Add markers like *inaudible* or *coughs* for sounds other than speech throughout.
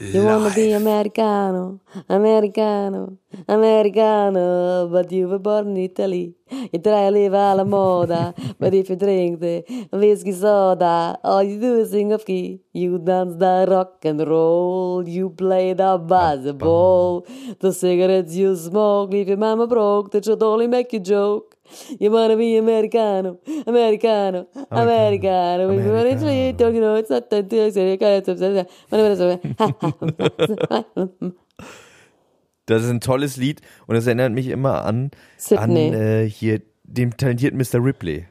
You wanna be Americano, Americano, Americano, but you were born in Italy. You try to live alla moda, *laughs* but if you drink the whiskey soda, all you do is sing of key. You dance the rock and roll, you play the basketball. The cigarettes you smoke leave your mama broke, that should only make you joke. You wanna be Americano, Americano, Americano. Americano. Americano. You know, it's not Das ist ein tolles Lied und es erinnert mich immer an, an äh, hier den talentierten Mr. Ripley.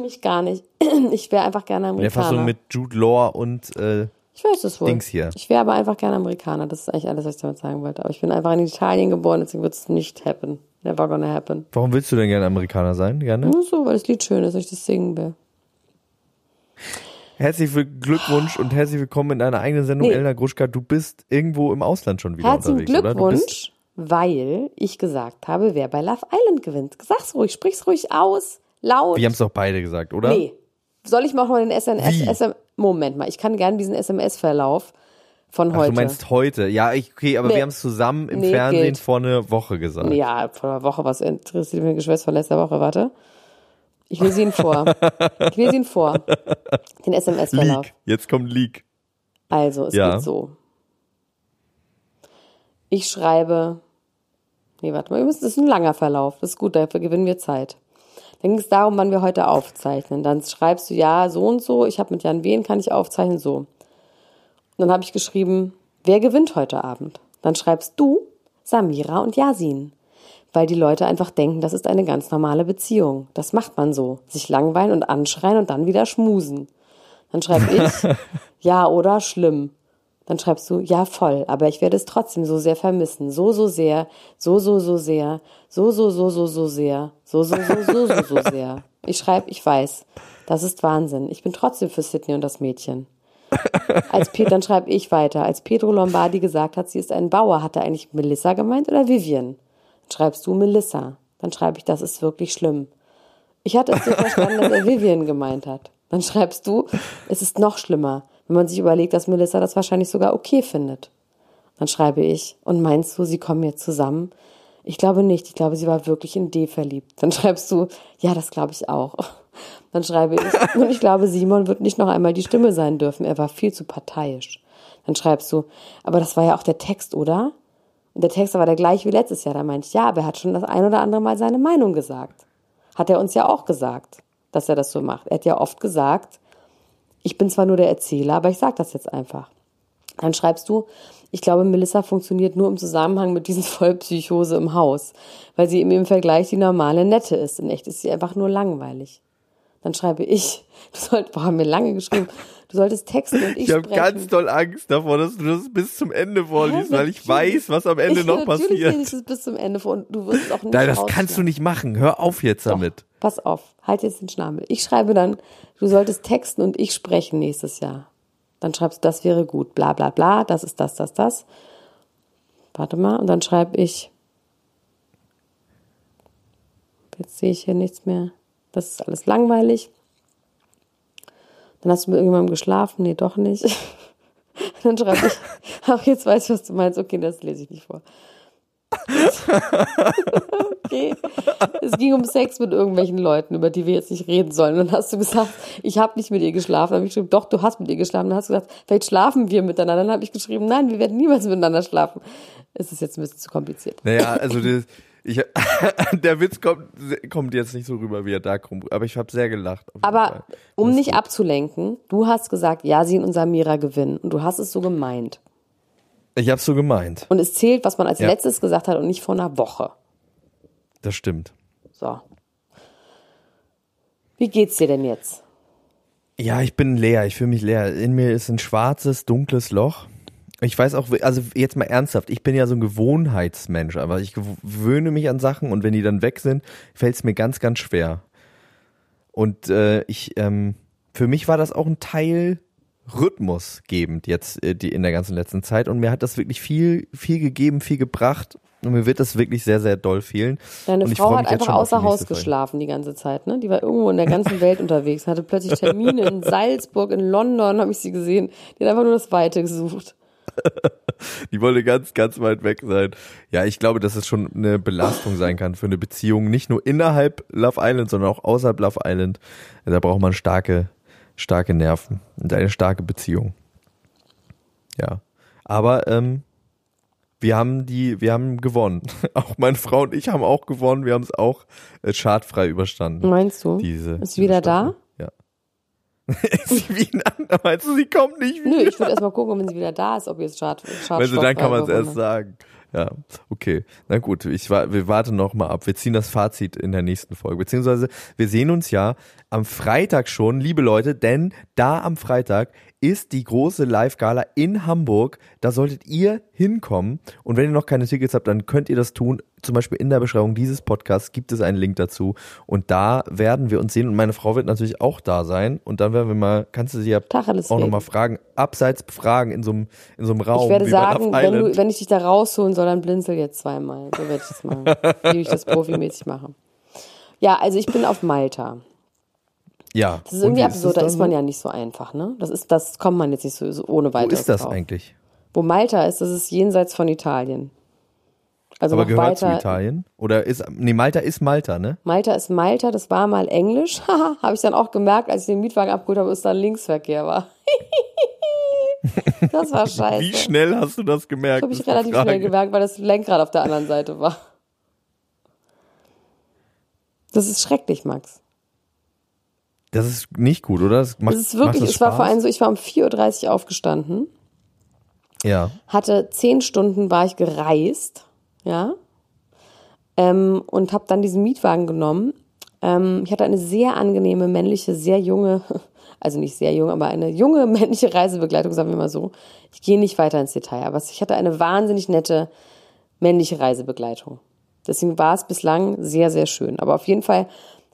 Mich gar nicht. *clears throat* Ich wäre einfach gerne Amerikaner. Der Fassung mit Jude Law und äh, ich weiß es wohl. Dings hier. Ich wäre aber einfach gerne Amerikaner. Das ist eigentlich alles, was ich damit sagen wollte. Aber ich bin einfach in Italien geboren, deswegen wird es nicht happen. Never gonna happen. Warum willst du denn gerne Amerikaner sein? Gerne? Nur so, weil das Lied schön ist und ich das singen will. Herzlichen Glückwunsch und herzlich willkommen in deiner eigenen Sendung, nee. Elena Gruschka. Du bist irgendwo im Ausland schon wieder Herzlichen unterwegs, Glückwunsch, weil ich gesagt habe, wer bei Love Island gewinnt. Sag's ruhig, sprich's ruhig aus, laut. Wir haben es doch beide gesagt, oder? Nee. Soll ich mal auch mal den SNS, Moment mal, ich kann gerne diesen SMS-Verlauf von heute. Ach, du meinst heute? Ja, ich, okay, aber nee. wir haben es zusammen im nee, Fernsehen geht. vor einer Woche gesagt. Ja, vor einer Woche, was interessiert mich Geschwätz von letzter Woche, warte. Ich lese ihn vor. Ich lese ihn vor. Den SMS-Verlauf. Jetzt kommt Leak. Also, es ja. geht so. Ich schreibe, nee, warte mal, das ist ein langer Verlauf. Das ist gut, dafür gewinnen wir Zeit. Dann ging es darum, wann wir heute aufzeichnen. Dann schreibst du, ja, so und so, ich habe mit Jan Wen, kann ich aufzeichnen, so dann habe ich geschrieben, wer gewinnt heute Abend? Dann schreibst du Samira und Yasin. Weil die Leute einfach denken, das ist eine ganz normale Beziehung. Das macht man so. Sich langweilen und anschreien und dann wieder schmusen. Dann schreibe ich, *laughs* ja oder schlimm. Dann schreibst du, ja voll, aber ich werde es trotzdem so sehr vermissen. So, so sehr, so, so, so sehr, so, so, so, so, so sehr, so, so, so, so, so, so sehr. Ich schreibe, ich weiß, das ist Wahnsinn. Ich bin trotzdem für Sydney und das Mädchen. Als Pet, dann schreibe ich weiter. Als Pedro Lombardi gesagt hat, sie ist ein Bauer, hat er eigentlich Melissa gemeint oder Vivian? Schreibst du Melissa. Dann schreibe ich, das ist wirklich schlimm. Ich hatte es so verstanden, dass er Vivian gemeint hat. Dann schreibst du, es ist noch schlimmer, wenn man sich überlegt, dass Melissa das wahrscheinlich sogar okay findet. Dann schreibe ich, und meinst du, sie kommen jetzt zusammen? Ich glaube nicht, ich glaube, sie war wirklich in D verliebt. Dann schreibst du, ja, das glaube ich auch. Dann schreibe ich, *laughs* und ich glaube, Simon wird nicht noch einmal die Stimme sein dürfen. Er war viel zu parteiisch. Dann schreibst du, aber das war ja auch der Text, oder? Und der Text war der gleiche wie letztes Jahr. Da meinte ich, ja, aber er hat schon das ein oder andere Mal seine Meinung gesagt. Hat er uns ja auch gesagt, dass er das so macht. Er hat ja oft gesagt, ich bin zwar nur der Erzähler, aber ich sag das jetzt einfach. Dann schreibst du, ich glaube, Melissa funktioniert nur im Zusammenhang mit diesen *laughs* Vollpsychose im Haus, weil sie im Vergleich die normale Nette ist. In echt ist sie einfach nur langweilig. Dann schreibe ich, du solltest, boah, haben mir lange geschrieben, du solltest texten und ich Ich habe ganz doll Angst davor, dass du das bis zum Ende vorliest, Hä, weil ich weiß, was am Ende ich, noch passiert. Natürlich lese ich es bis zum Ende vor und du wirst es auch nicht Nein, das kannst du nicht machen. Hör auf jetzt Doch, damit. Pass auf, halt jetzt den Schnabel. Ich schreibe dann, du solltest texten und ich sprechen nächstes Jahr. Dann schreibst du, das wäre gut, bla bla bla, das ist das, das, das. Warte mal, und dann schreibe ich, jetzt sehe ich hier nichts mehr. Das ist alles langweilig. Dann hast du mit irgendjemandem geschlafen. Nee, doch nicht. *laughs* Dann schreibe ich, *laughs* ach, jetzt weiß ich, was du meinst. Okay, das lese ich nicht vor. *laughs* okay. Es ging um Sex mit irgendwelchen Leuten, über die wir jetzt nicht reden sollen. Dann hast du gesagt, ich habe nicht mit ihr geschlafen. Dann habe ich geschrieben, doch, du hast mit ihr geschlafen. Dann hast du gesagt, vielleicht schlafen wir miteinander. Dann habe ich geschrieben, nein, wir werden niemals miteinander schlafen. Es ist jetzt ein bisschen zu kompliziert. Naja, also das, ich, *laughs* der Witz kommt, kommt jetzt nicht so rüber, wie er da kommt. Aber ich habe sehr gelacht. Aber um nicht gut. abzulenken, du hast gesagt, Yasin und Samira gewinnen. Und du hast es so gemeint. Ich habe es so gemeint. Und es zählt, was man als ja. letztes gesagt hat und nicht vor einer Woche. Das stimmt. So. Wie geht's dir denn jetzt? Ja, ich bin leer. Ich fühle mich leer. In mir ist ein schwarzes, dunkles Loch. Ich weiß auch, also jetzt mal ernsthaft, ich bin ja so ein Gewohnheitsmensch, aber ich gewöhne mich an Sachen und wenn die dann weg sind, fällt es mir ganz, ganz schwer. Und äh, ich, ähm, für mich war das auch ein Teil rhythmusgebend jetzt äh, die, in der ganzen letzten Zeit und mir hat das wirklich viel, viel gegeben, viel gebracht und mir wird das wirklich sehr, sehr doll fehlen. Deine Frau hat einfach außer Haus geschlafen die ganze Zeit, ne? Die war irgendwo in der ganzen Welt *laughs* unterwegs, hatte plötzlich Termine in Salzburg, in London, habe ich sie gesehen. Die hat einfach nur das Weite gesucht. *laughs* Die wollte ganz, ganz weit weg sein. Ja, ich glaube, dass es schon eine Belastung sein kann für eine Beziehung, nicht nur innerhalb Love Island, sondern auch außerhalb Love Island. Da braucht man starke, starke Nerven und eine starke Beziehung. Ja. Aber ähm, wir haben die, wir haben gewonnen. *laughs* Auch meine Frau und ich haben auch gewonnen. Wir haben es auch äh, schadfrei überstanden. Meinst du? Diese, ist wieder Staffel. Da? sie wieder, meinst du, sie kommt nicht wieder? Nö, ich würde erst mal gucken, wenn sie wieder da ist, ob Schad, Schad Wenn sie, dann kann man es erst sagen. Ja, okay. Na gut, ich, wir warten noch mal ab. Wir ziehen das Fazit in der nächsten Folge. Beziehungsweise wir sehen uns ja am Freitag schon, liebe Leute, denn da am Freitag ist die große Live-Gala in Hamburg. Da solltet ihr hinkommen. Und wenn ihr noch keine Tickets habt, dann könnt ihr das tun. Zum Beispiel in der Beschreibung dieses Podcasts gibt es einen Link dazu. Und da werden wir uns sehen. Und meine Frau wird natürlich auch da sein. Und dann werden wir mal, kannst du sie ja Tacheles auch nochmal fragen, abseits fragen in so einem, in so einem Raum. Ich werde sagen, wenn, du, wenn ich dich da rausholen soll, dann blinzel jetzt zweimal. So werde ich das machen. *laughs* wie ich das profimäßig mache. Ja, also ich bin auf Malta. Ja. Das ist irgendwie absurd, da ist man ja nicht so einfach, ne? Das ist, das kommt man jetzt nicht so, so ohne weiteres Wo ist das drauf. eigentlich? Wo Malta ist, das ist jenseits von Italien. Also Aber gehört weiter, zu Italien? Oder ist, nee, Malta ist Malta, ne? Malta ist Malta, das war mal Englisch. *laughs* Habe ich dann auch gemerkt, als ich den Mietwagen abgeholt habe, dass da Linksverkehr war. *laughs* das war scheiße. Wie schnell hast du das gemerkt? Das habe ich relativ schnell gemerkt, weil das Lenkrad auf der anderen Seite war. Das ist schrecklich, Max. Das ist nicht gut, oder? Das, macht, das ist wirklich, es war vor allem so, ich war um 4.30 Uhr aufgestanden. Ja. Hatte zehn Stunden war ich gereist, ja. Ähm, und habe dann diesen Mietwagen genommen. Ähm, ich hatte eine sehr angenehme, männliche, sehr junge, *laughs* also nicht sehr jung, aber eine junge *laughs* männliche Reisebegleitung, sagen wir mal so. Ich gehe nicht weiter ins Detail, aber ich hatte eine wahnsinnig nette männliche Reisebegleitung. Deswegen war es bislang sehr, sehr schön. Aber auf jeden Fall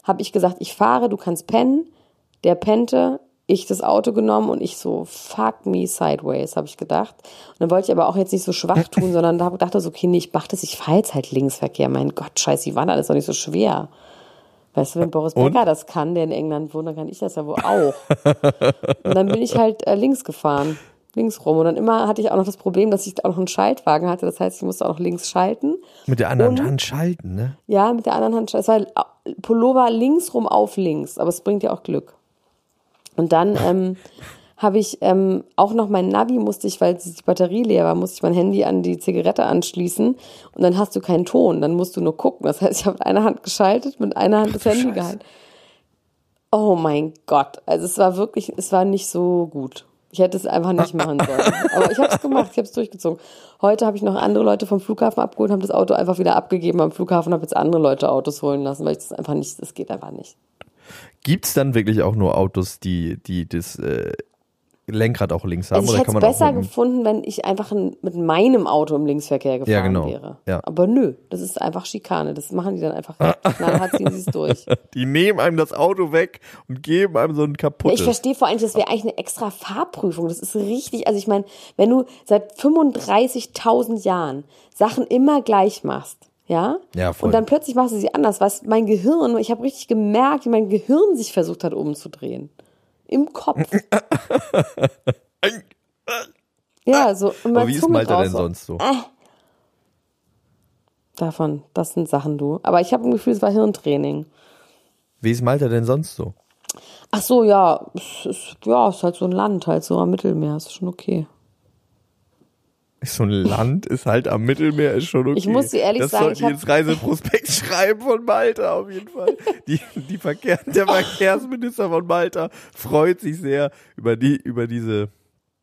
habe ich gesagt, ich fahre, du kannst pennen. Der pennte, ich das Auto genommen und ich so, fuck me sideways, habe ich gedacht. Und dann wollte ich aber auch jetzt nicht so schwach *laughs* tun, sondern da dachte so, okay, nee, ich mach das, ich fahre jetzt halt Linksverkehr. Mein Gott, scheiße, die waren alles doch nicht so schwer. Weißt du, wenn Boris und? Becker das kann, der in England wohnt, dann kann ich das ja wohl auch. und dann bin ich halt äh, links gefahren links rum. Und dann immer hatte ich auch noch das Problem, dass ich auch noch einen Schaltwagen hatte. Das heißt, ich musste auch noch links schalten. Mit der anderen und, Hand schalten, ne? Ja, mit der anderen Hand schalten. Es war Pullover links rum auf links, aber es bringt ja auch Glück. Und dann ähm, habe ich ähm, auch noch mein Navi musste ich, weil die Batterie leer war, musste ich mein Handy an die Zigarette anschließen und dann hast du keinen Ton, dann musst du nur gucken. Das heißt, ich habe mit einer Hand geschaltet, mit einer Hand das Handy Scheiße. gehalten. Oh mein Gott, also es war wirklich, es war nicht so gut. Ich hätte es einfach nicht *laughs* machen sollen. Aber ich habe es gemacht, ich habe es durchgezogen. Heute habe ich noch andere Leute vom Flughafen abgeholt, habe das Auto einfach wieder abgegeben am Flughafen, habe jetzt andere Leute Autos holen lassen, weil ich das einfach nicht, das geht einfach nicht. Gibt's dann wirklich auch nur Autos, die, die das äh, Lenkrad auch links haben? Also ich hätte es besser gefunden, wenn ich einfach mit meinem Auto im Linksverkehr gefahren ja, genau. wäre. Ja. Aber nö, das ist einfach Schikane. Das machen die dann einfach. Knallhart *laughs* ziehen sie es durch. *laughs* Die nehmen einem das Auto weg und geben einem so ein kaputtes. ich verstehe vor allem, das wäre eigentlich eine extra Fahrprüfung. Das ist richtig. Also ich meine, wenn du seit 35.000 Jahren Sachen immer gleich machst, ja? Ja, voll. Und dann plötzlich machst du sie anders. Was mein Gehirn, ich habe richtig gemerkt, wie mein Gehirn sich versucht hat umzudrehen. Im Kopf. *laughs* ja, so. Aber wie ist Malta denn sonst so? Äh. Davon, das sind Sachen, du. Aber ich habe ein Gefühl, es war Hirntraining. Wie ist Malta denn sonst so? Ach so, ja, es ist, ja, es ist halt so ein Land, halt so am Mittelmeer, ist schon okay. So ein Land ist halt am Mittelmeer, ist schon okay. Ich muss dir ehrlich das sagen, die hab- ins Reiseprospekt *laughs* schreiben von Malta auf jeden Fall. Die, die Verkehr, der Verkehrsminister von Malta freut sich sehr über die, über diese.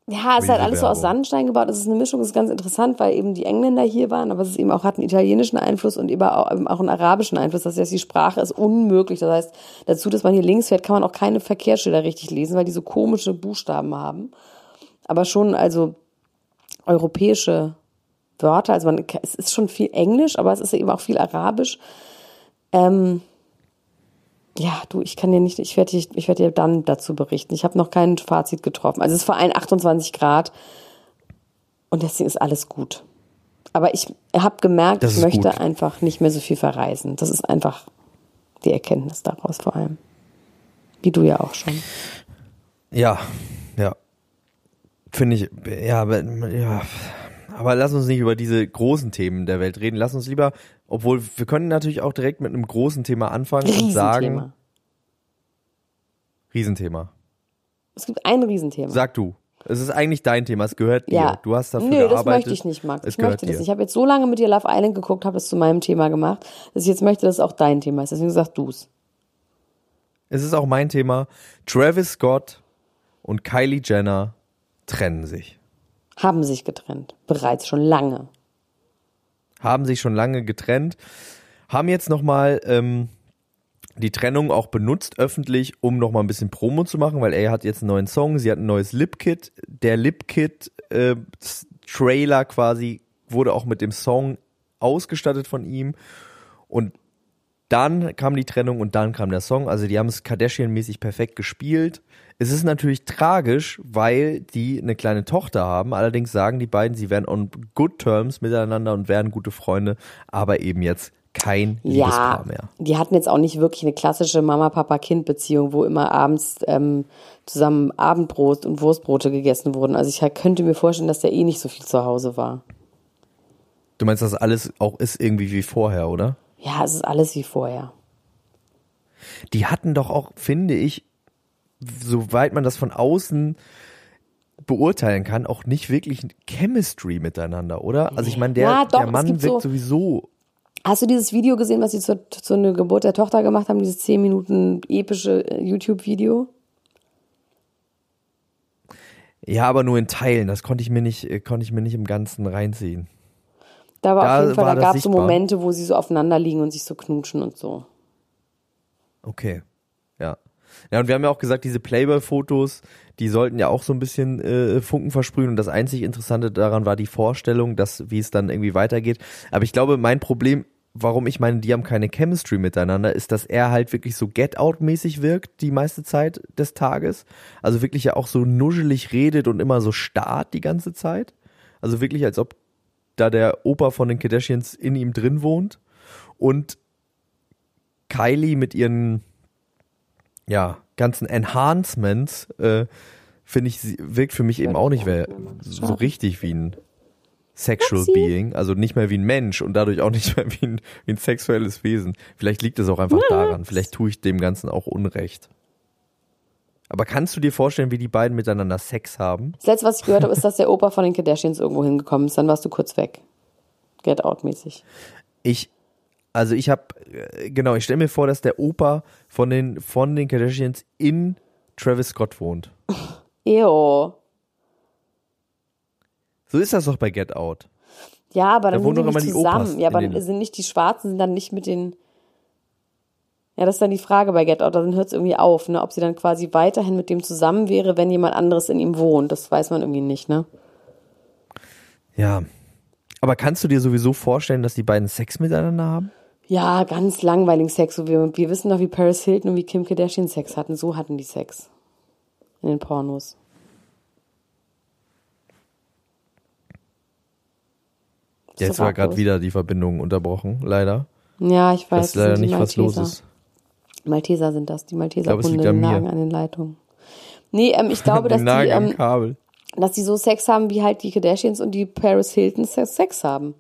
Ja, es ist halt alles so aus. Sandstein gebaut. Es ist eine Mischung, es ist ganz interessant, weil eben die Engländer hier waren, aber es ist eben auch hat einen italienischen Einfluss und eben auch, eben auch einen arabischen Einfluss. Das heißt, die Sprache ist unmöglich. Das heißt, dazu, dass man hier links fährt, kann man auch keine Verkehrsschilder richtig lesen, weil die so komische Buchstaben haben. Aber schon, also europäische Wörter. Also man, es ist schon viel Englisch, aber es ist eben auch viel Arabisch. Ähm, ja, du, ich kann dir nicht, ich werde dir, ich werde dir dann dazu berichten. Ich habe noch kein Fazit getroffen. Also es ist vor allem 28 Grad und deswegen ist alles gut. Aber ich habe gemerkt, ich möchte gut. einfach nicht mehr so viel verreisen. Das ist einfach die Erkenntnis daraus vor allem. Wie du ja auch schon. Ja. Finde ich, ja, aber, ja. Aber lass uns nicht über diese großen Themen der Welt reden. Lass uns lieber, obwohl wir können natürlich auch direkt mit einem großen Thema anfangen und sagen. Riesenthema. Riesenthema. Es gibt ein Riesenthema. Sag du. Es ist eigentlich dein Thema, es gehört dir. Ja. Du hast dafür Nö, gearbeitet. das möchte ich nicht, Max. Es Ich möchte das. dir. Ich habe jetzt so lange mit dir Love Island geguckt, habe das zu meinem Thema gemacht, dass ich jetzt möchte, dass es auch dein Thema ist. Deswegen sag du's. Es ist auch mein Thema. Travis Scott und Kylie Jenner trennen sich. Haben sich getrennt. Bereits schon lange. Haben sich schon lange getrennt. Haben jetzt nochmal ähm, die Trennung auch benutzt öffentlich, um nochmal ein bisschen Promo zu machen, weil er hat jetzt einen neuen Song, sie hat ein neues Lip-Kit. Der Lip-Kit-Trailer quasi wurde auch mit dem Song ausgestattet von ihm. Und dann kam die Trennung und dann kam der Song. Also die haben es Kardashian-mäßig perfekt gespielt. Es ist natürlich tragisch, weil die eine kleine Tochter haben. Allerdings sagen die beiden, sie wären on good terms miteinander und wären gute Freunde, aber eben jetzt kein Liebespaar Ja, mehr. die hatten jetzt auch nicht wirklich eine klassische Mama-Papa-Kind-Beziehung, wo immer abends ähm, zusammen Abendbrot und Wurstbrote gegessen wurden. Also ich halt könnte mir vorstellen, dass der eh nicht so viel zu Hause war. Du meinst, dass alles auch ist irgendwie wie vorher, oder? Ja, es ist alles wie vorher. Die hatten doch auch, finde ich, soweit man das von außen beurteilen kann, auch nicht wirklich Chemistry miteinander, oder? Also ich meine, der, Ja, doch, der Mann wirkt so- sowieso Hast du dieses Video gesehen, was sie zur, zur Geburt der Tochter gemacht haben? Dieses 10 Minuten epische äh, YouTube-Video? Ja, aber nur in Teilen. Das konnte ich mir nicht, äh, konnte ich mir nicht im Ganzen reinziehen. Da war Da auf jeden Fall, da gab es so. Momente, wo sie so aufeinander liegen und sich so knutschen und so. Okay. Ja. Ja, und wir haben ja auch gesagt, diese Playboy-Fotos, die sollten ja auch so ein bisschen äh, Funken versprühen. Und das einzig Interessante daran war die Vorstellung, dass, wie es dann irgendwie weitergeht. Aber ich glaube, mein Problem, warum ich meine, die haben keine Chemistry miteinander, ist, dass er halt wirklich so Get-Out-mäßig wirkt die meiste Zeit des Tages. Also wirklich ja auch so nuschelig redet und immer so starrt die ganze Zeit. Also wirklich, als ob da der Opa von den Kardashians in ihm drin wohnt. Und Kylie mit ihren ja, ganzen Enhancements, äh, finde ich, sie wirkt für mich eben auch nicht mehr so richtig wie ein Sexual. Being, also nicht mehr wie ein Mensch und dadurch auch nicht *laughs* mehr wie ein, wie ein sexuelles Wesen. Vielleicht liegt es auch einfach daran, vielleicht tue ich dem Ganzen auch Unrecht. Aber kannst du dir vorstellen, wie die beiden miteinander Sex haben? Das letzte, was ich gehört habe, ist, dass der Opa von den Kardashians irgendwo hingekommen ist. Dann warst du kurz weg. Get out mäßig. Ich, also ich habe, genau, ich stelle mir vor, dass der Opa von den, von den Kardashians in Travis Scott wohnt. *laughs* Ew. So ist das doch bei Get Out. Ja, aber dann wohnen sind die doch nicht immer die Opas zusammen. Ja, aber sind nicht die Schwarzen, sind dann nicht mit den. Ja, das ist dann die Frage bei Get Out. Dann hört es irgendwie auf, ne? Ob sie dann quasi weiterhin mit dem zusammen wäre, wenn jemand anderes in ihm wohnt. Das weiß man irgendwie nicht, ne? Ja. Aber kannst du dir sowieso vorstellen, dass die beiden Sex miteinander haben? Ja, ganz langweiligen Sex. Wir, wir wissen doch, wie Paris Hilton und wie Kim Kardashian Sex hatten. So hatten die Sex. In den Pornos. Ist Jetzt war gerade wieder die Verbindung unterbrochen, leider. Ja, ich Ich weiß. weiß das leider nicht, was los ist. Malteser sind das, die Malteser glaube, es liegt Hunde an mir. nagen an den Leitungen. Nee, ähm, ich glaube, *laughs* dass Die ähm, dass die so Sex haben, wie halt die Kardashians und die Paris Hilton Sex haben.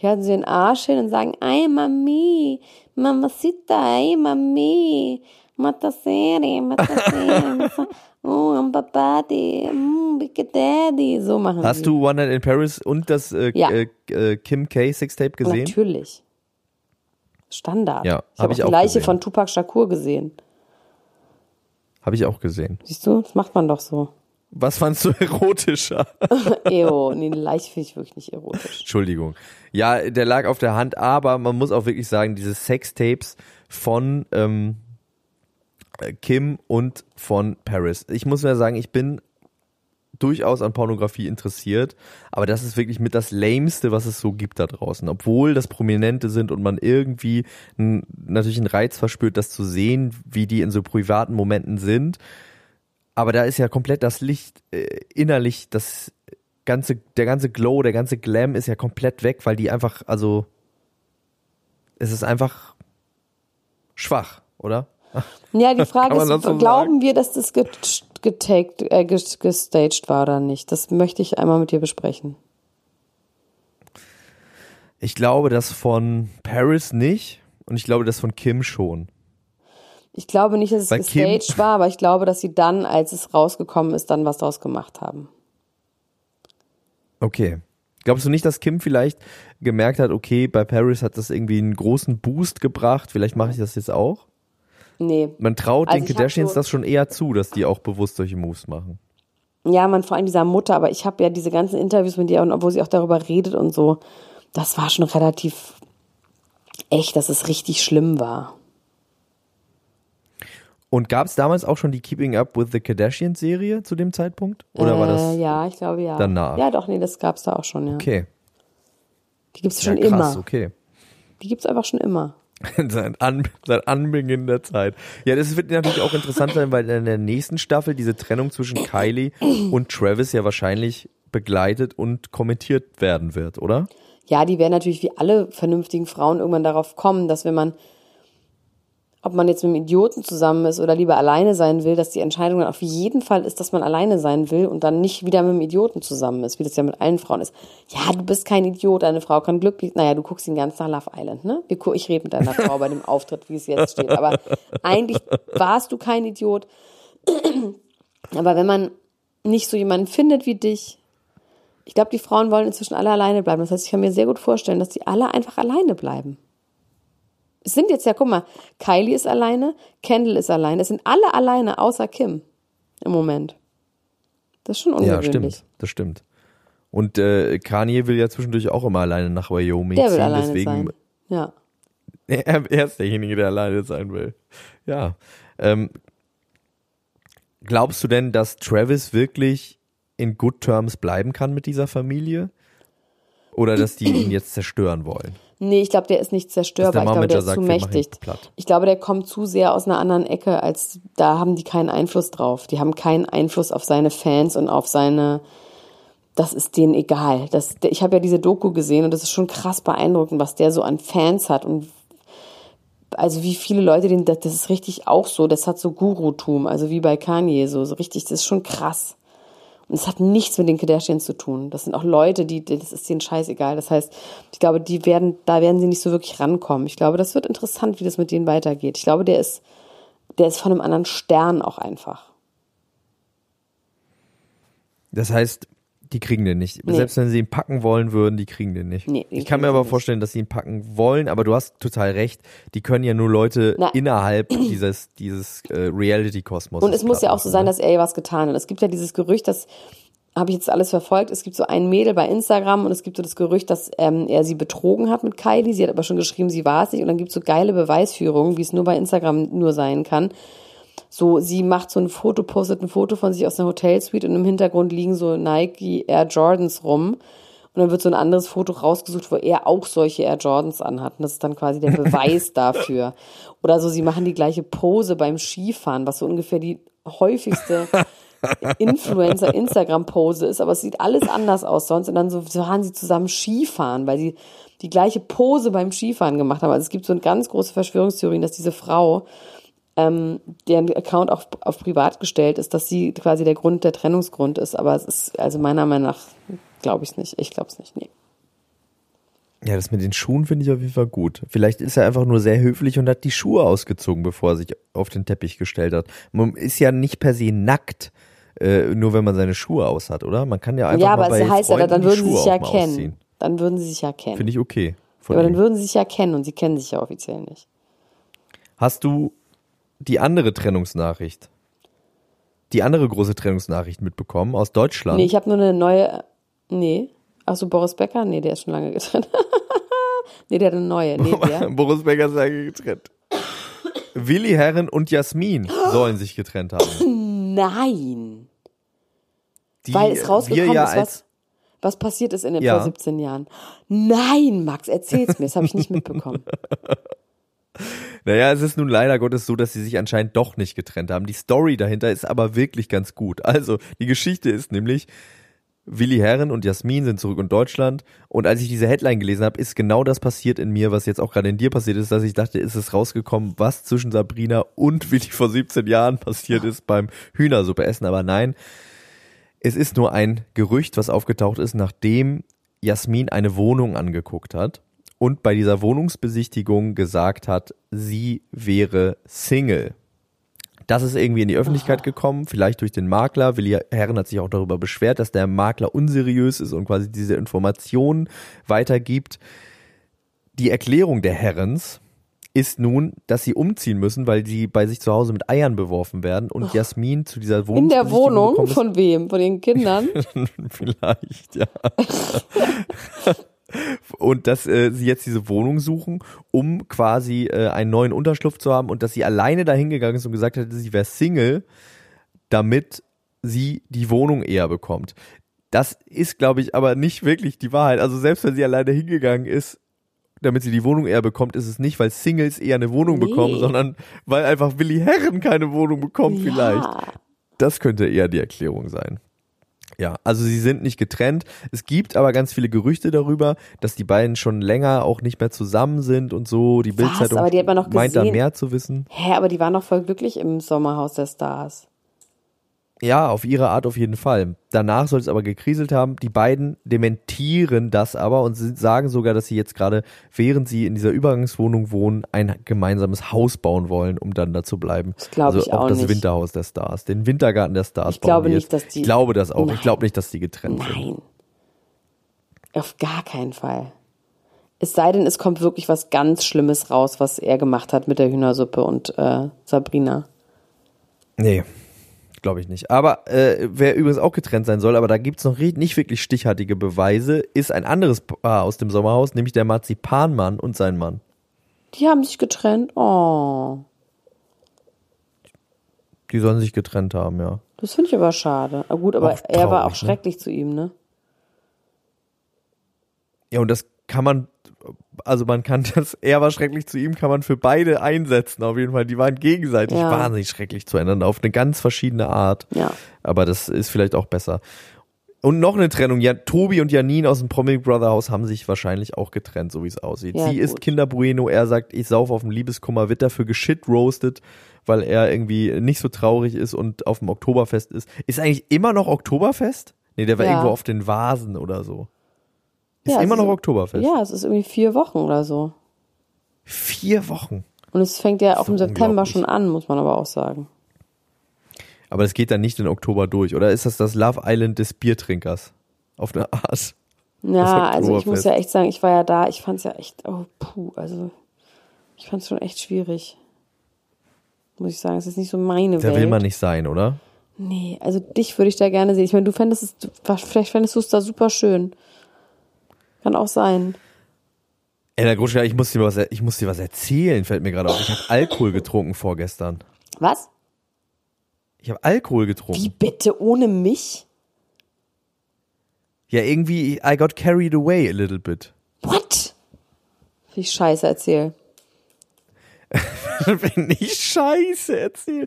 Die halten sie den Arsch hin und sagen, ay mami, mamacita, ay mami, mataseri, mataseri, *laughs* oh, am papati, mm, big daddy, so machen Hast sie. du One Night in Paris und das äh, Ja. äh, äh, Kim K Sextape gesehen? Natürlich. Standard. Ja, ich hab habe auch die Leiche gesehen. von Tupac Shakur gesehen. Habe ich auch gesehen. Siehst du, das macht man doch so. Was fandst du *laughs* erotischer? *laughs* Ew, nee, eine Leiche finde ich wirklich nicht erotisch. Entschuldigung. Ja, der lag auf der Hand, aber man muss auch wirklich sagen, diese Sextapes von ähm, äh, Kim und von Paris. Ich muss mir sagen, ich bin durchaus an Pornografie interessiert, aber das ist wirklich mit das Lameste, was es so gibt da draußen. Obwohl das Prominente sind und man irgendwie natürlich einen Reiz verspürt, das zu sehen, wie die in so privaten Momenten sind. Aber da ist ja komplett das Licht äh, innerlich, das ganze, der ganze Glow, der ganze Glam ist ja komplett weg, weil die einfach, also es ist einfach schwach, oder? Ja, die *laughs* Frage ist, so glauben wir, dass das get- getaged, äh, ges- gestaged war oder nicht? Das möchte ich einmal mit dir besprechen. Ich glaube, das von Paris nicht und ich glaube, das von Kim schon. Ich glaube nicht, dass es Kim- gestaged war, aber ich glaube, dass sie dann, als es rausgekommen ist, dann was draus gemacht haben. Okay. Glaubst du nicht, dass Kim vielleicht gemerkt hat, okay, bei Paris hat das irgendwie einen großen Boost gebracht, vielleicht mache ich das jetzt auch? Nee. Man traut Also den Kardashians so- das schon eher zu, dass die auch bewusst solche Moves machen. Ja, man, vor allem dieser Mutter, aber ich habe ja diese ganzen Interviews mit ihr und obwohl sie auch darüber redet und so, das war schon relativ echt, dass es richtig schlimm war. Und gab es damals auch schon die Keeping Up with the Kardashians Serie zu dem Zeitpunkt? Oder war das? Äh, ja, ich glaube ja. danach? Ja, doch, nee, das gab's da auch schon, ja. Okay. Die gibt's Ja, schon krass, immer. okay. Die gibt's einfach schon immer. Seit, An seit Anbeginn der Zeit. Ja, das wird natürlich auch interessant sein, weil in der nächsten Staffel diese Trennung zwischen Kylie und Travis ja wahrscheinlich begleitet und kommentiert werden wird, oder? Ja, die werden natürlich wie alle vernünftigen Frauen irgendwann darauf kommen, dass wenn man, ob man jetzt mit einem Idioten zusammen ist oder lieber alleine sein will, dass die Entscheidung dann auf jeden Fall ist, dass man alleine sein will und dann nicht wieder mit einem Idioten zusammen ist, wie das ja mit allen Frauen ist. Ja, du bist kein Idiot, deine Frau kann glücklich, naja, du guckst den ganzen Tag Love Island, ne? Ich rede mit deiner Frau bei dem Auftritt, wie es jetzt steht, aber eigentlich warst du kein Idiot. Aber wenn man nicht so jemanden findet wie dich, ich glaube, die Frauen wollen inzwischen alle alleine bleiben. Das heißt, ich kann mir sehr gut vorstellen, dass die alle einfach alleine bleiben. Es sind jetzt ja, guck mal, Kylie ist alleine, Kendall ist alleine. Es sind alle alleine, außer Kim im Moment. Das ist schon Ja, ungewöhnlich. stimmt. Das stimmt. Und äh, Kanye will ja zwischendurch auch immer alleine nach Wyoming Der will ziehen, alleine deswegen sein. Ja. *laughs* Er, er ist derjenige, der alleine sein will. Ja. Ähm, glaubst du denn, dass Travis wirklich in good terms bleiben kann mit dieser Familie? Oder dass die ihn jetzt zerstören wollen? Nee, ich glaube, der ist nicht zerstörbar. der Ich glaube, der ist sagt, zu mächtig. Ich glaube, der kommt zu sehr aus einer anderen Ecke, als da haben die keinen Einfluss drauf. Die haben keinen Einfluss auf seine Fans und auf seine. Das ist denen egal. Das, ich habe ja diese Doku gesehen und das ist schon krass beeindruckend, was der so an Fans hat und also wie viele Leute den, das, das ist richtig auch so, das hat so Gurutum, also wie bei Kanye, so, so richtig, das ist schon krass. Und es hat nichts mit den Kardashians zu tun. Das sind auch Leute, die, das ist denen scheißegal. Das heißt, ich glaube, die werden, da werden sie nicht so wirklich rankommen. Ich glaube, das wird interessant, wie das mit denen weitergeht. Ich glaube, der ist, der ist von einem anderen Stern auch einfach. Das heißt, die kriegen den nicht. Nee. Selbst wenn sie ihn packen wollen würden, die kriegen den nicht. Nee, ich kann mir aber nicht. vorstellen, dass sie ihn packen wollen, aber du hast total recht. Die können ja nur Leute Na. innerhalb *clears throat* dieses, dieses äh, Reality-Kosmos. Und es muss ja auch so sein, dass er was getan hat. Es gibt ja dieses Gerücht, das habe ich jetzt alles verfolgt. Es gibt so ein Mädel bei Instagram und es gibt so das Gerücht, dass ähm, er sie betrogen hat mit Kylie. Sie hat aber schon geschrieben, sie war es nicht. Und dann gibt es so geile Beweisführungen, wie es nur bei Instagram nur sein kann. So, sie macht so ein Foto, postet ein Foto von sich aus einer Hotelsuite und im Hintergrund liegen so Nike Air Jordans rum. Und dann wird so ein anderes Foto rausgesucht, wo er auch solche Air Jordans anhat. Und das ist dann quasi der *laughs* Beweis dafür. Oder so, sie machen die gleiche Pose beim Skifahren, was so ungefähr die häufigste *laughs* Influencer-Instagram-Pose ist. Aber es sieht alles anders aus sonst. Und dann so fahren sie zusammen Skifahren, weil sie die gleiche Pose beim Skifahren gemacht haben. Also es gibt so eine ganz große Verschwörungstheorien, dass diese Frau ähm, deren Account auch auf privat gestellt ist, dass sie quasi der Grund, der Trennungsgrund ist. Aber es ist, also meiner Meinung nach, glaube ich es nicht. Ich glaube es nicht, nee. Ja, das mit den Schuhen finde ich auf jeden Fall gut. Vielleicht ist er einfach nur sehr höflich und hat die Schuhe ausgezogen, bevor er sich auf den Teppich gestellt hat. Man ist ja nicht per se nackt, äh, nur wenn man seine Schuhe aus hat, oder? Man kann ja einfach ja, mal aber bei es heißt ja, Freunden dann die würden sie sich ja kennen. ausziehen. Dann würden sie sich ja kennen. Finde ich okay. Von aber dann ihm. würden sie sich ja kennen und sie kennen sich ja offiziell nicht. Hast du die andere Trennungsnachricht? Die andere große Trennungsnachricht mitbekommen aus Deutschland? Nee, ich habe nur eine neue. Nee. Achso, Boris Becker? Nee, der ist schon lange getrennt. *laughs* nee, der hat eine neue. Nee, der. *laughs* Boris Becker ist eigentlich getrennt. Willi Herren und Jasmin *gasps* sollen sich getrennt haben. *clears throat* Nein. Die Weil es rausgekommen ja ist, was, was passiert ist in den Ja. vor 17 Jahren. Nein, Max, erzähl's mir. Das habe ich nicht *laughs* mitbekommen. Naja, es ist nun leider Gottes so, dass sie sich anscheinend doch nicht getrennt haben. Die Story dahinter ist aber wirklich ganz gut. Also, die Geschichte ist nämlich, Willi Herren und Jasmin sind zurück in Deutschland. Und als ich diese Headline gelesen habe, ist genau das passiert in mir, was jetzt auch gerade in dir passiert ist, dass ich dachte, ist es rausgekommen, was zwischen Sabrina und Willi vor 17 Jahren passiert ist beim Hühnersuppe essen. Aber nein, es ist nur ein Gerücht, was aufgetaucht ist, nachdem Jasmin eine Wohnung angeguckt hat und bei dieser Wohnungsbesichtigung gesagt hat, sie wäre Single. Das ist irgendwie in die Öffentlichkeit gekommen, vielleicht durch den Makler. Willi Herren hat sich auch darüber beschwert, dass der Makler unseriös ist und quasi diese Informationen weitergibt. Die Erklärung der Herrens ist nun, dass sie umziehen müssen, weil sie bei sich zu Hause mit Eiern beworfen werden und Jasmin zu dieser In Wohnungsbesichtigung der Wohnung von wem? Von den Kindern? *laughs* Vielleicht, ja. *laughs* und dass äh, sie jetzt diese Wohnung suchen, um quasi äh, einen neuen Unterschlupf zu haben und dass sie alleine dahin gegangen ist und gesagt hätte, sie wäre Single, damit sie die Wohnung eher bekommt. Das ist, glaube ich, aber nicht wirklich die Wahrheit. Also selbst wenn sie alleine hingegangen ist, damit sie die Wohnung eher bekommt, ist es nicht, weil Singles eher eine Wohnung Nee. bekommen, sondern weil einfach Willi Herren keine Wohnung bekommt vielleicht. Ja. Das könnte eher die Erklärung sein. Ja, also sie sind nicht getrennt. Es gibt aber ganz viele Gerüchte darüber, dass die beiden schon länger auch nicht mehr zusammen sind und so. Die Bildzeitung meint da mehr zu wissen. Hä, aber die waren doch voll glücklich im Sommerhaus der Stars. Ja, auf ihre Art auf jeden Fall. Danach soll es aber gekriselt haben. Die beiden dementieren das aber und sagen sogar, dass sie jetzt gerade, während sie in dieser Übergangswohnung wohnen, ein gemeinsames Haus bauen wollen, um dann da zu bleiben. Das glaub also ich auch auch das nicht. Winterhaus der Stars, den Wintergarten der Stars. Ich glaube bauen die nicht, jetzt. dass die- Ich glaube das auch. Nein. Ich glaube nicht, dass die getrennt sind. Nein. Auf gar keinen Fall. Es sei denn, es kommt wirklich was ganz Schlimmes raus, was er gemacht hat mit der Hühnersuppe und äh, Sabrina. Nee, glaube ich nicht. Aber äh, wer übrigens auch getrennt sein soll, aber da gibt's noch re- nicht wirklich stichhaltige Beweise, ist ein anderes Paar aus dem Sommerhaus, nämlich der Marzipanmann und sein Mann. Die haben sich getrennt. Oh, Die sollen sich getrennt haben, ja. das finde ich aber schade. Aber gut, aber Auch er war auch traurig, ne? schrecklich zu ihm, ne? Ja, und das kann man, also man kann das, *laughs* er war schrecklich zu ihm, kann man für beide einsetzen, auf jeden Fall. Die waren gegenseitig Ja. wahnsinnig schrecklich zueinander, auf eine ganz verschiedene Art. Ja. Aber das ist vielleicht auch besser. Und noch eine Trennung. Ja, Tobi und Janine aus dem Promi Brother Haus haben sich wahrscheinlich auch getrennt, so wie es aussieht. Ja, Sie ist gut. Kinderbueno, er sagt, ich sauf auf dem Liebeskummer, wird dafür geschit-roasted, weil er irgendwie nicht so traurig ist und auf dem Oktoberfest ist. Ist eigentlich immer noch Oktoberfest? Nee, der war Ja. irgendwo auf den Vasen oder so. Ist Ja, immer es noch Oktoberfest. Ja, es ist irgendwie vier Wochen oder so. Vier Wochen. Und es fängt ja auch im September schon an, muss man aber auch sagen. Aber es geht dann nicht in Oktober durch. Oder ist das das Love Island des Biertrinkers? Auf eine Art. Ja, also ich muss ja echt sagen, ich war ja da, ich fand's ja echt, oh puh, also ich fand's schon echt schwierig. Muss ich sagen, es ist nicht so meine Da Welt. will man nicht sein, oder? Nee, also dich würde ich da gerne sehen. Ich meine, du fändest es, vielleicht fändest du es da super schön. Kann auch sein. Ella Gruschka, ich muss dir was, ich muss dir was erzählen, fällt mir gerade auf. Ich habe Alkohol getrunken vorgestern. Was? Ich habe Alkohol getrunken. Wie bitte ohne mich? Ja, irgendwie, I got carried away a little bit. What? Wie ich scheiße erzähl. *laughs* Wenn ich Scheiße erzähle.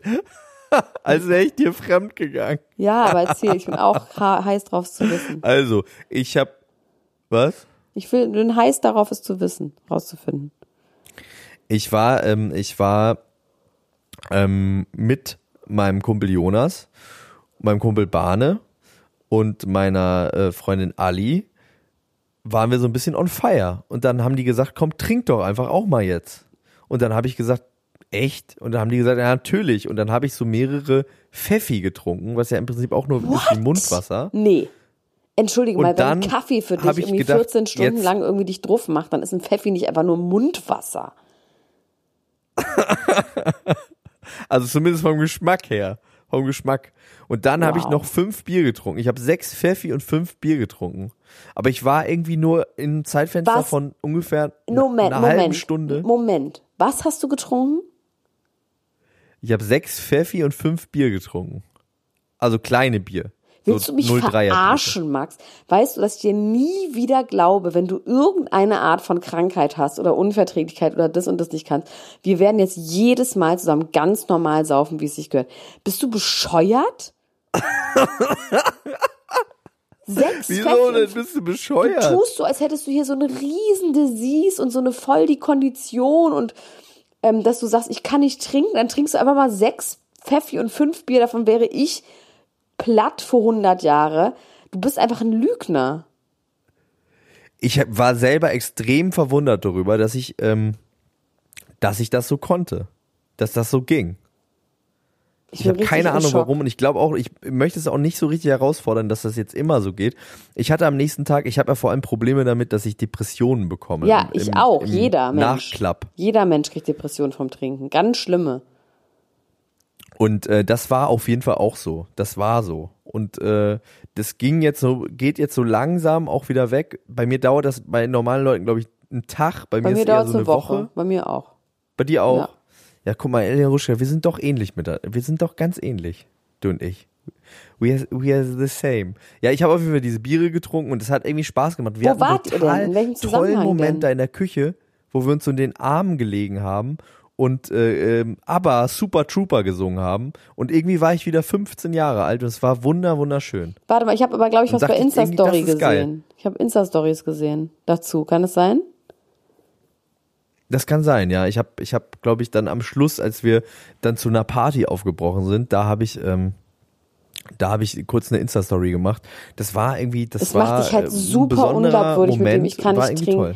*laughs* Als wäre ich dir fremd gegangen. Ja, aber erzähl, ich bin auch heiß drauf zu wissen. Also, ich habe was? Ich will, bin heiß darauf, es zu wissen, rauszufinden. Ich war, ähm, ich war ähm, mit meinem Kumpel Jonas, meinem Kumpel Bahne und meiner äh, Freundin Ali waren wir so ein bisschen on fire. Und dann haben die gesagt, komm, trink doch einfach auch mal jetzt. Und dann habe ich gesagt, echt? Und dann haben die gesagt, ja, natürlich. Und dann habe ich so mehrere Pfeffi getrunken, was ja im Prinzip auch nur ein bisschen Mundwasser. Nee. Entschuldige Und mal, wenn Kaffee für dich irgendwie gedacht, 14 Stunden lang irgendwie dich drauf macht, dann ist ein Pfeffi nicht einfach nur Mundwasser. *laughs* Also zumindest vom Geschmack her. Vom Geschmack. Und dann habe ich Wow. noch fünf Bier getrunken. Ich habe sechs Pfeffi und fünf Bier getrunken. Aber ich war irgendwie nur im Zeitfenster Was? von ungefähr Moment, einer halben Moment. Stunde. Moment. Was hast du getrunken? Ich habe sechs Pfeffi und fünf Bier getrunken. Also kleine Bier. Willst so du mich 0,3er Bier. verarschen, Max? Weißt du, dass ich dir nie wieder glaube, wenn du irgendeine Art von Krankheit hast oder Unverträglichkeit oder das und das nicht kannst. Wir werden jetzt jedes Mal zusammen ganz normal saufen, wie es sich gehört. Bist du bescheuert? *laughs* Sechs Wieso denn? Bist du Du bescheuert? tust so, als hättest du hier so eine riesen Disease und so eine voll die Kondition und ähm, dass du sagst, ich kann nicht trinken, dann trinkst du einfach mal sechs Pfeffi und fünf Bier, davon wäre ich platt vor 100 Jahre. Du bist einfach ein Lügner. Ich war selber extrem verwundert darüber, dass ich, ähm, dass ich das so konnte. Dass das so ging. Ich bin habe keine Ahnung Schock. warum und ich glaube auch, ich möchte es auch nicht so richtig herausfordern, dass das jetzt immer so geht. Ich hatte am nächsten Tag, ich habe ja vor allem Probleme damit, dass ich Depressionen bekomme. Ja, Im- ich im- auch. im Jeder Mensch. Nachklapp. Jeder Mensch kriegt Depressionen vom Trinken. Ganz schlimme. Und äh, das war auf jeden Fall auch so. Das war so. Und äh, das ging jetzt so, geht jetzt so langsam auch wieder weg. Bei mir dauert das bei normalen Leuten, glaube ich, einen Tag. Bei, Bei mir mir ist eher dauert so es eine Woche. Woche. Bei mir auch. Bei dir auch? Ja. Ja, guck mal, Elia Ruschka, wir sind doch ähnlich mit Wir sind doch ganz ähnlich, du und ich. We are, we are the same. Ja, ich habe auf jeden Fall diese Biere getrunken und es hat irgendwie Spaß gemacht. Wir Wo hatten wart ihr total denn? In welchem tollen Moment denn? da in der Küche, wo wir uns so in den Armen gelegen haben und äh, ähm, ABBA Super Trooper gesungen haben und irgendwie war ich wieder 15 Jahre alt und es war wunder wunderschön. Warte mal, ich habe aber, glaube ich, was bei Insta-Story das ist geil. gesehen. Ich habe Insta-Stories gesehen dazu. Kann es sein? Das kann sein, ja. Ich habe, ich hab, glaube ich, dann am Schluss, als wir dann zu einer Party aufgebrochen sind, da habe ich, ähm, da habe ich kurz eine Insta-Story gemacht. Das war irgendwie, das Es war macht dich halt äh, super unglaubwürdig mit dem, Moment, ich kann nicht trinken. toll.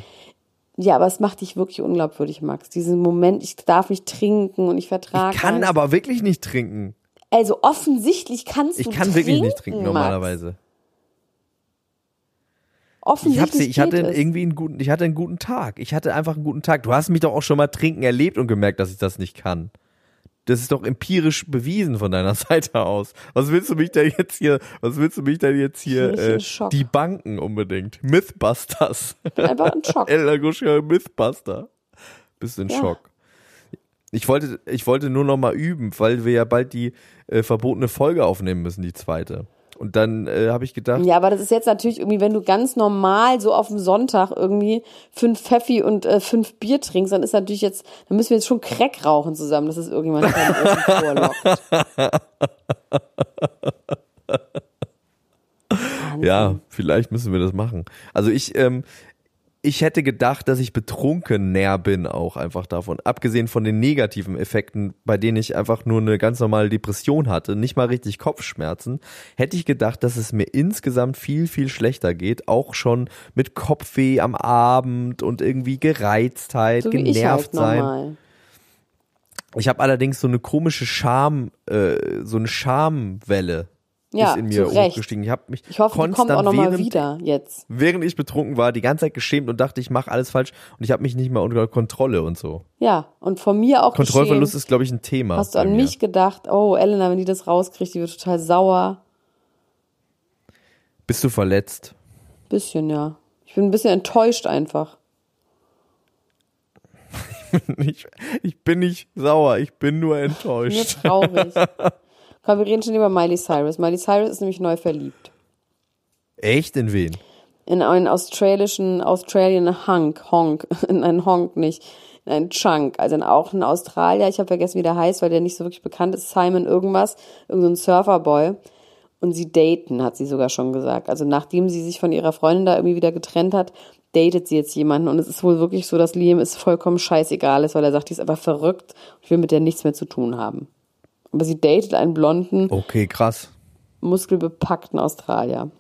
Ja, aber es macht dich wirklich unglaubwürdig, Max. Diesen Moment, ich darf nicht trinken und ich vertrage. Ich kann eins. aber wirklich nicht trinken. Also offensichtlich kannst Ich du kann trinken, wirklich nicht trinken Max. normalerweise. Ich, Offensichtlich hab's, ich hatte es. irgendwie einen guten, ich hatte einen guten Tag. Ich hatte einfach einen guten Tag. Du hast mich doch auch schon mal trinken erlebt und gemerkt, dass ich das nicht kann. Das ist doch empirisch bewiesen von deiner *laughs* Seite aus. Was willst du mich denn jetzt hier, was willst du mich denn jetzt hier, äh, die Banken unbedingt? Mythbusters. Ich bin einfach in Schock. *laughs* El Laguschka Mythbuster. Bist in Ja. Schock. Ich wollte, ich wollte nur noch mal üben, weil wir ja bald die äh, verbotene Folge aufnehmen müssen, die zweite. Und dann äh, habe ich gedacht, Ja, aber das ist jetzt natürlich irgendwie, wenn du ganz normal so auf dem Sonntag irgendwie fünf Pfeffi und äh, fünf Bier trinkst, dann ist natürlich jetzt, dann müssen wir jetzt schon Crack rauchen zusammen, dass es Essen *laughs* vorlockt. Ja, vielleicht müssen wir das machen. Also ich, ähm, ich hätte gedacht, dass ich betrunken näher bin auch einfach davon. Abgesehen von den negativen Effekten, bei denen ich einfach nur eine ganz normale Depression hatte, nicht mal richtig Kopfschmerzen, hätte ich gedacht, dass es mir insgesamt viel, viel schlechter geht. Auch schon mit Kopfweh am Abend und irgendwie Gereiztheit, So ich genervt halt sein. Ich habe allerdings so eine komische Scham, äh, so eine Schamwelle Ja, ist in mir hochgestiegen. Ich habe mich Ich hoffe, konstant kommt auch nochmal während, wieder jetzt. während ich betrunken war, die ganze Zeit geschämt und dachte, ich mache alles falsch und ich habe mich nicht mehr unter Kontrolle und so. Ja, und von mir auch Kontrollverlust geschehen. ist, glaube ich, ein Thema. Hast du an mir. mich gedacht, oh, Elena, wenn die das rauskriegt, die wird total sauer. Bist du verletzt? Bisschen, ja. Ich bin ein bisschen enttäuscht einfach. *laughs* ich, ich bin nicht sauer, ich bin nur Nur enttäuscht. traurig. *laughs* Komm, wir reden schon über Miley Cyrus. Miley Cyrus ist nämlich neu verliebt. Echt in wen? In einen australischen, Australian Hunk, Honk, *laughs* in einen Honk nicht, in einen Chunk, also in auch einen Australier, ich habe vergessen, wie der heißt, weil der nicht so wirklich bekannt ist, Simon irgendwas, irgendein so Surferboy. Und sie daten, hat sie sogar schon gesagt. Also nachdem sie sich von ihrer Freundin da irgendwie wieder getrennt hat, datet sie jetzt jemanden. Und es ist wohl wirklich so, dass Liam es vollkommen scheißegal ist, weil er sagt, die ist einfach verrückt und ich will mit der nichts mehr zu tun haben. Aber sie datet einen blonden, Okay, krass. muskelbepackten Australier.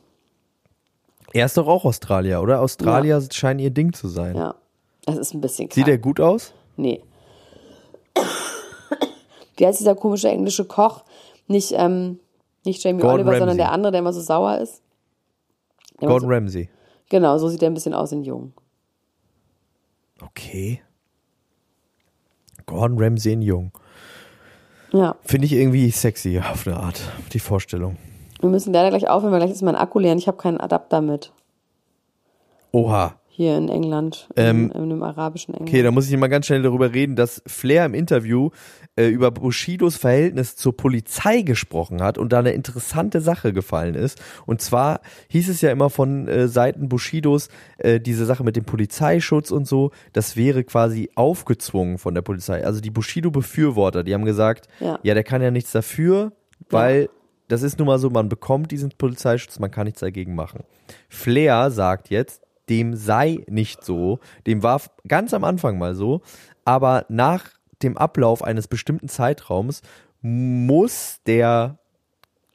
Er ist doch auch Australier, oder? Australier scheinen ihr Ding zu sein. Ja. Das ist ein bisschen krass. Sieht er gut aus? Nee. Wie heißt dieser komische englische Koch? Nicht, ähm, nicht Jamie Gordon Oliver, sondern Ramsay. der andere, der immer so sauer ist. Der immer Gordon so, Ramsay. genau, so sieht er ein bisschen aus in jung. Okay. Gordon Ramsay in Jung. Ja. Finde ich irgendwie sexy auf eine Art, die Vorstellung. Wir müssen leider gleich aufhören, weil gleich ist mein Akku leer und ich habe keinen Adapter mit. Oha. Hier in England, Ähm, in, in dem arabischen England. Okay, da muss ich mal ganz schnell darüber reden, dass Flair im Interview äh, über Bushidos Verhältnis zur Polizei gesprochen hat und da eine interessante Sache gefallen ist. Und zwar hieß es ja immer von äh, Seiten Bushidos, äh, diese Sache mit dem Polizeischutz und so, das wäre quasi aufgezwungen von der Polizei. Also die Bushido-Befürworter, die haben gesagt, Ja. ja, der kann ja nichts dafür, weil das ist nun mal so, man bekommt diesen Polizeischutz, man kann nichts dagegen machen. Flair sagt jetzt, dem sei nicht so, dem war ganz am Anfang mal so, aber nach dem Ablauf eines bestimmten Zeitraums muss der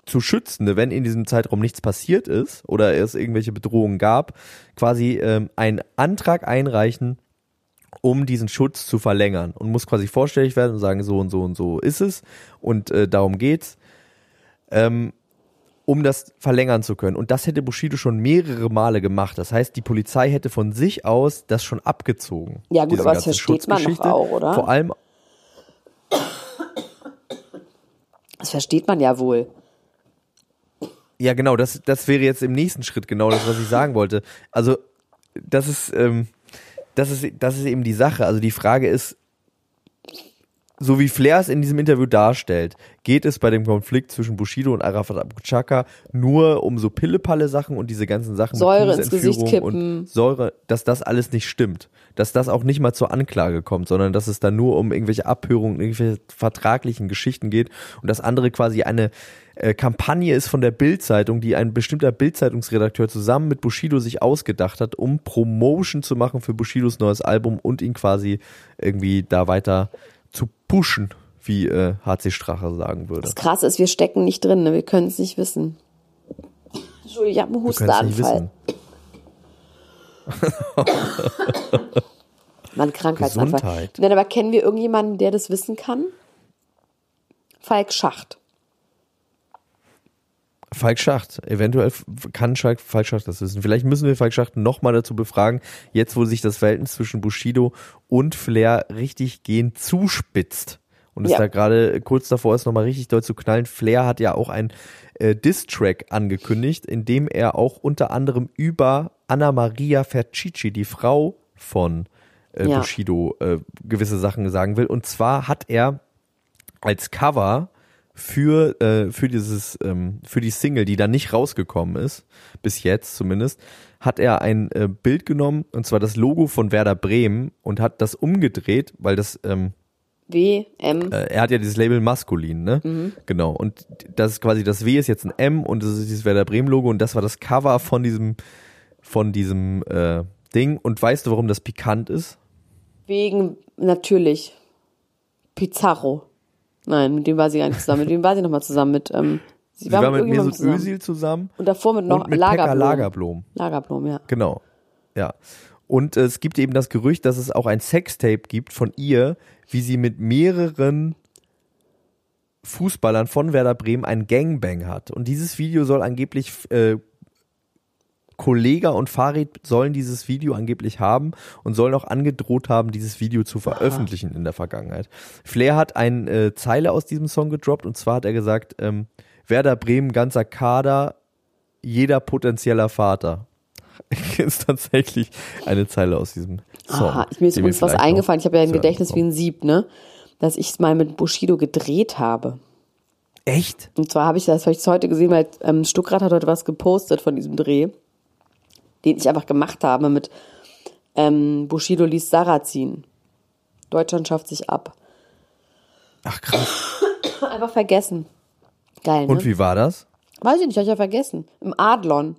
zu Schützende, wenn in diesem Zeitraum nichts passiert ist oder es irgendwelche Bedrohungen gab, quasi ähm, einen Antrag einreichen, um diesen Schutz zu verlängern und muss quasi vorstellig werden und sagen, so und so und so ist es und äh, darum geht's, ähm, um das verlängern zu können. Und das hätte Bushido schon mehrere Male gemacht. Das heißt, die Polizei hätte von sich aus das schon abgezogen. Ja, gut, aber das versteht man doch auch, oder? Vor allem, Das versteht man ja wohl. ja genau, das, das wäre jetzt im nächsten Schritt genau das, was ich sagen wollte. Also, das ist, ähm, das ist, das ist eben die Sache. Also die Frage ist, so wie Flair es in diesem Interview darstellt, geht es bei dem Konflikt zwischen Bushido und Arafat Abu Chaka nur um so Pillepalle-Sachen und diese ganzen Sachen Säure ins Gesicht kippen. und Säure, dass das alles nicht stimmt. Dass das auch nicht mal zur Anklage kommt, sondern dass es dann nur um irgendwelche Abhörungen, irgendwelche vertraglichen Geschichten geht und das andere quasi eine äh, Kampagne ist von der Bild-Zeitung, die ein bestimmter Bild-Zeitungsredakteur zusammen mit Bushido sich ausgedacht hat, um Promotion zu machen für Bushidos neues Album und ihn quasi irgendwie da weiter pushen, wie äh, HC Strache sagen würde. Das Krasse ist, wir stecken nicht drin, ne? wir können es nicht wissen. Entschuldigung, ich habe einen Hustenanfall. *laughs* Mann, Krankheitsanfall. Gesundheit. Nein, aber kennen wir irgendjemanden, der das wissen kann? Falk Schacht. Falk Schacht, eventuell kann Schalk, Falk Schacht das wissen. Vielleicht müssen wir Falk Schacht nochmal dazu befragen, jetzt wo sich das Verhältnis zwischen Bushido und Flair richtig gehend zuspitzt. Und es Ja. da gerade kurz davor ist, nochmal richtig doll zu knallen. Flair hat ja auch ein äh, Diss-Track angekündigt, in dem er auch unter anderem über Anna Maria Fercici, die Frau von äh, Ja. Bushido, äh, gewisse Sachen sagen will. Und zwar hat er als Cover für äh, für dieses ähm, für die Single, die dann nicht rausgekommen ist, bis jetzt zumindest, hat er ein äh, Bild genommen und zwar das Logo von Werder Bremen und hat das umgedreht, weil das ähm, W, M. äh, er hat ja dieses Label maskulin, ne? Genau. Und das ist quasi das W ist jetzt ein M und das ist dieses Werder Bremen Logo und das war das Cover von diesem von diesem äh, Ding. Und weißt du, warum das pikant ist? Wegen, natürlich, Pizarro. Nein, mit dem war sie gar nicht zusammen. Mit wem war sie nochmal zusammen? Mit, ähm, sie, Sie war mit irgendjemandem Mesut zusammen. Özil zusammen Und davor mit noch mit Lagerblom. Lagerblom. Lagerblom, ja. Genau. Ja. Und es gibt eben das Gerücht, dass es auch ein Sextape gibt von ihr, wie sie mit mehreren Fußballern von Werder Bremen ein Gangbang hat. Und dieses Video soll angeblich äh, Kollega und Farid sollen dieses Video angeblich haben und sollen auch angedroht haben, dieses Video zu veröffentlichen in der Vergangenheit. Flair hat eine äh, Zeile aus diesem Song gedroppt und zwar hat er gesagt, ähm, Werder Bremen ganzer Kader, jeder potenzieller Vater. *laughs* ist tatsächlich eine Zeile aus diesem Song. Aha, mir ist übrigens was eingefallen. Ich habe ja ein Gedächtnis wie ein Sieb, ne? Dass ich es mal mit Bushido gedreht habe. Echt? Und zwar habe ich das, habe ich heute gesehen, weil ähm, Stuckrad hat heute was gepostet von diesem Dreh, den ich einfach gemacht habe mit ähm, Bushido liest Sarrazin. Deutschland schafft sich ab. Ach krass. *coughs* Einfach vergessen. Geil, ne? Und wie war das? Weiß ich nicht, habe ich ja vergessen. Im Adlon.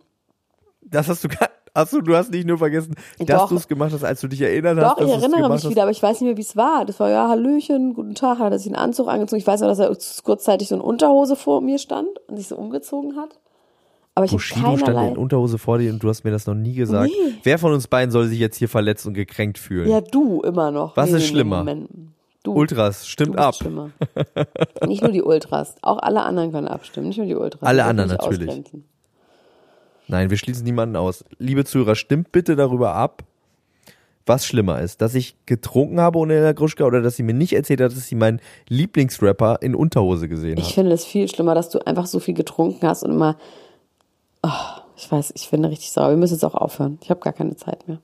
Das hast du gar. Achso, du hast nicht nur vergessen, dass du es gemacht hast, als du dich erinnert hast. Doch, ich erinnere mich hast. wieder, aber ich weiß nicht mehr, wie es war. Das war ja Hallöchen, guten Tag, hat er sich einen Anzug angezogen. Ich weiß noch, dass er kurzzeitig so in Unterhose vor mir stand und sich so umgezogen hat. Aber ich habe Bushido stand keinerlei. in Unterhose vor dir und du hast mir das noch nie gesagt. Nee. Wer von uns beiden soll sich jetzt hier verletzt und gekränkt fühlen? Ja, du immer noch. Was ist in dem schlimmer? Du. Ultras, stimmt ab. Schlimmer. *laughs* nicht nur die Ultras, auch alle anderen können abstimmen, nicht nur die Ultras. Alle anderen natürlich. ausgrenzen. Nein, wir schließen niemanden aus. Liebe Zuhörer, stimmt bitte darüber ab, was schlimmer ist. Dass ich getrunken habe ohne Elena Gruschka oder dass sie mir nicht erzählt hat, dass sie meinen Lieblingsrapper in Unterhose gesehen Ich hat. finde es viel schlimmer, dass du einfach so viel getrunken hast und immer. Oh, ich weiß, ich finde richtig sauer. Wir müssen jetzt auch aufhören. Ich habe gar keine Zeit mehr.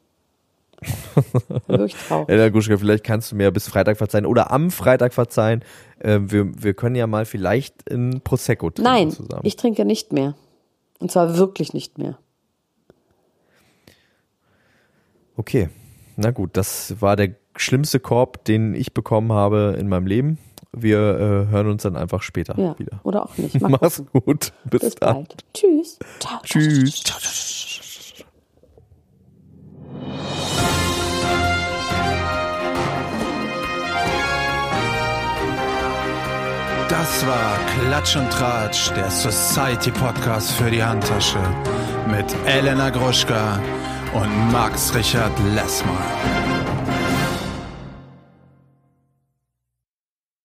*laughs* Wirklich traurig. Elena Gruschka, vielleicht kannst du mir bis Freitag verzeihen oder am Freitag verzeihen. Ähm, wir, wir können ja mal vielleicht in Prosecco trinken Nein, zusammen. ich trinke nicht mehr. Und zwar wirklich nicht mehr. Okay, na gut, das war der schlimmste Korb, den ich bekommen habe in meinem Leben. Wir äh, hören uns dann einfach später Ja. wieder. Oder auch nicht. *laughs* Mal Mach's gucken. gut. Bis, Bis dann. bald. Tschüss. Ciao. Tschüss. Das war Klatsch und Tratsch, der Society Podcast für die Handtasche mit Elena Gruschka und Max Richard Lessmann.